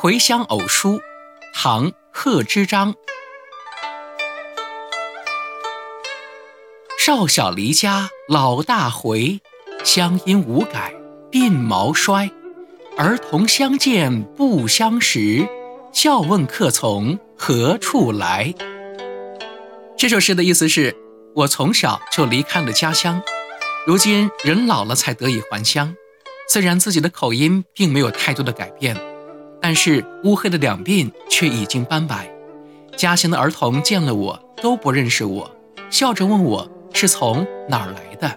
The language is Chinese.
回乡偶书，唐·贺知章。少小离家老大回，乡音无改鬓毛衰。儿童相见不相识，笑问客从何处来。这首诗的意思是，我从小就离开了家乡，如今人老了才得以还乡。虽然自己的口音并没有太多的改变，但是乌黑的两鬓却已经斑白。家乡的儿童见了我都不认识我，笑着问我是从哪儿来的。